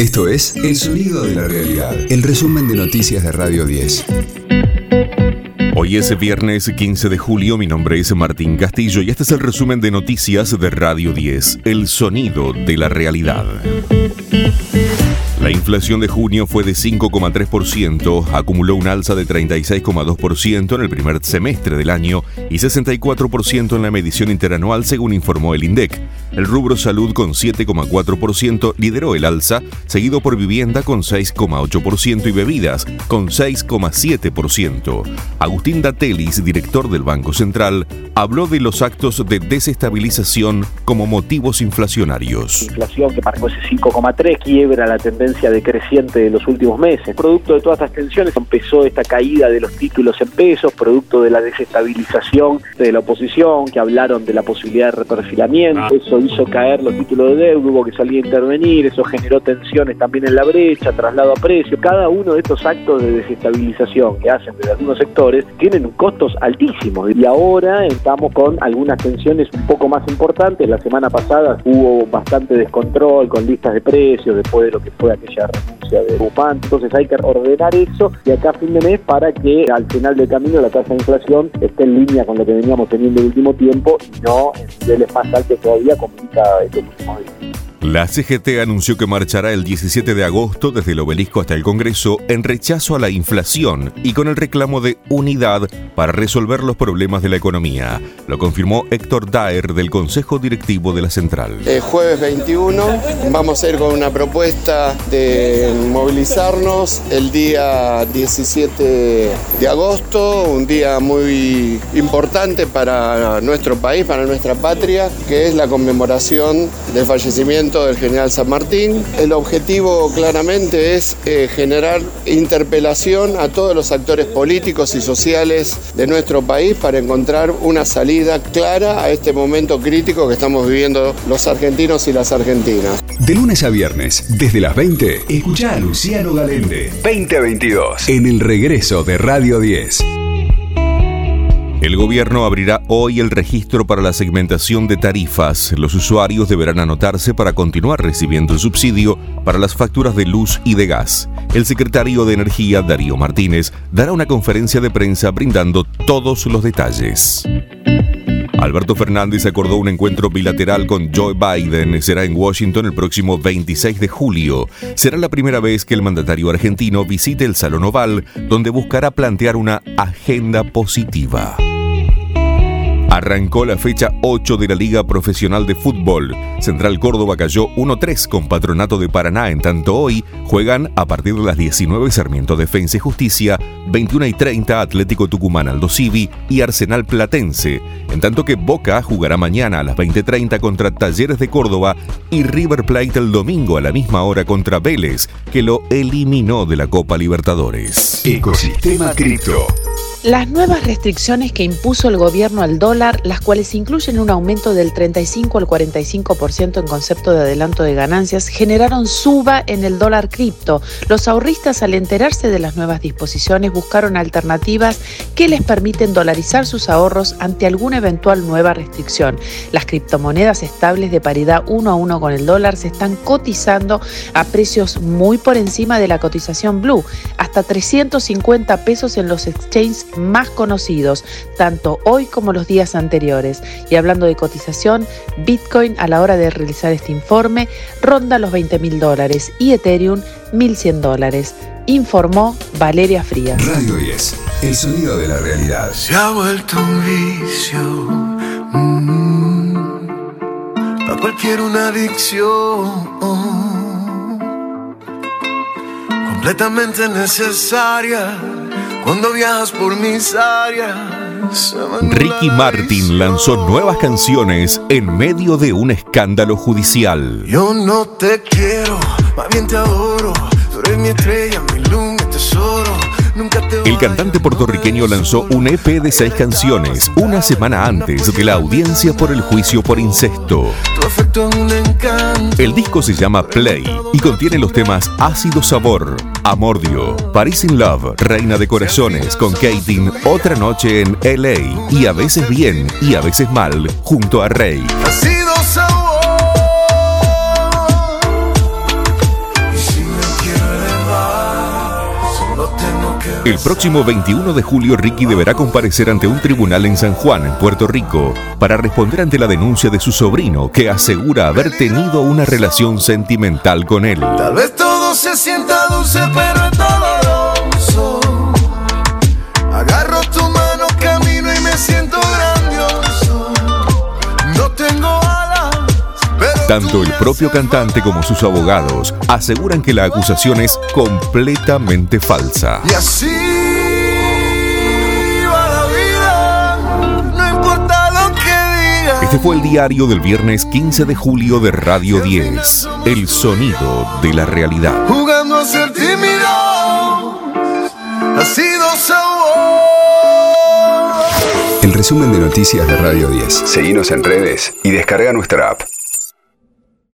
Esto es El Sonido de la Realidad, el resumen de noticias de Radio 10. Hoy es viernes 15 de julio, mi nombre es Martín Castillo y este es el resumen de noticias de Radio 10, El Sonido de la Realidad. La inflación de junio fue de 5,3%, acumuló un alza de 36,2% en el primer semestre del año y 64% en la medición interanual, según informó el INDEC. El rubro salud con 7,4% lideró el alza, seguido por vivienda con 6,8% y bebidas con 6,7%. Agustín Datelis, director del Banco Central, habló de los actos de desestabilización como motivos inflacionarios. Inflación que marcó ese 5,3 quiebra la tendencia decreciente de los últimos meses. Producto de todas estas tensiones empezó esta caída de los títulos en pesos, producto de la desestabilización de la oposición, que hablaron de la posibilidad de reperfilamiento. Eso hizo caer los títulos de deuda, hubo que salir a intervenir, eso generó tensiones también en la brecha, traslado a precio. Cada uno de estos actos de desestabilización que hacen de algunos sectores tienen costos altísimos y ahora estamos con algunas tensiones un poco más importantes. La semana pasada hubo bastante descontrol con listas de precios después de lo que fue aquella renuncia de Bufán. Entonces hay que ordenar eso de acá a fin de mes para que al final del camino la tasa de inflación esté en línea con lo que veníamos teniendo el último tiempo y no en niveles más altos todavía como la CGT anunció que marchará el 17 de agosto desde el obelisco hasta el Congreso en rechazo a la inflación y con el reclamo de unidad para resolver los problemas de la economía. Lo confirmó Héctor Daer del Consejo Directivo de la Central. El jueves 21 vamos a ir con una propuesta de movilizarnos el día 17 de agosto, un día muy importante para nuestro país, para nuestra patria, que es la conmemoración del fallecimiento del general San Martín. El objetivo claramente es eh, generar interpelación a todos los actores políticos y sociales de nuestro país para encontrar una salida clara a este momento crítico que estamos viviendo los argentinos y las argentinas. De lunes a viernes, desde las 20, escucha a Luciano Galende. 2022. En el regreso de Radio 10. El gobierno abrirá hoy el registro para la segmentación de tarifas. Los usuarios deberán anotarse para continuar recibiendo el subsidio para las facturas de luz y de gas. El secretario de Energía, Darío Martínez, dará una conferencia de prensa brindando todos los detalles. Alberto Fernández acordó un encuentro bilateral con Joe Biden. Será en Washington el próximo 26 de julio. Será la primera vez que el mandatario argentino visite el Salón Oval, donde buscará plantear una agenda positiva. Arrancó la fecha 8 de la Liga Profesional de Fútbol. Central Córdoba cayó 1-3 con Patronato de Paraná, en tanto hoy juegan a partir de las 19 Sarmiento Defensa y Justicia, 21 y 30 Atlético Tucumán Aldo Civi y Arsenal Platense, en tanto que Boca jugará mañana a las 20.30 contra Talleres de Córdoba y River Plate el domingo a la misma hora contra Vélez, que lo eliminó de la Copa Libertadores. Ecosistema Cripto. Las nuevas restricciones que impuso el gobierno al dólar, las cuales incluyen un aumento del 35 al 45% en concepto de adelanto de ganancias, generaron suba en el dólar cripto. Los ahorristas al enterarse de las nuevas disposiciones buscaron alternativas que les permiten dolarizar sus ahorros ante alguna eventual nueva restricción. Las criptomonedas estables de paridad uno a uno con el dólar se están cotizando a precios muy por encima de la cotización blue, hasta 350 pesos en los exchanges más conocidos, tanto hoy como los días anteriores. Y hablando de cotización, Bitcoin a la hora de realizar este informe ronda los 20 mil dólares y Ethereum 1.100 dólares. Informó Valeria Frías. Radio 10, el sonido de la realidad. Se ha vuelto un vicio. Mm, para cualquier una adicción. Completamente necesaria cuando viajas por mis áreas. Ricky Martin lanzó nuevas canciones en medio de un escándalo judicial. Yo no te quiero, más bien te adoro. Tú eres mi estrella, mi luna, tesoro. El cantante puertorriqueño lanzó un EP de seis canciones una semana antes de la audiencia por el juicio por incesto. El disco se llama Play y contiene los temas Ácido Sabor, Amordio, Paris in Love, Reina de Corazones con Katin, Otra Noche en LA y A veces bien y a veces mal junto a Rey. El próximo 21 de julio Ricky deberá comparecer ante un tribunal en San Juan, en Puerto Rico, para responder ante la denuncia de su sobrino que asegura haber tenido una relación sentimental con él. Tal vez todo se sienta dulce, pero es Tanto el propio cantante como sus abogados aseguran que la acusación es completamente falsa. Y así va la vida, no importa lo que digan. Este fue el diario del viernes 15 de julio de Radio 10, El sonido de la realidad. Jugando a ser tímido, ha sido sabor. El resumen de noticias de Radio 10. Seguimos en redes y descarga nuestra app.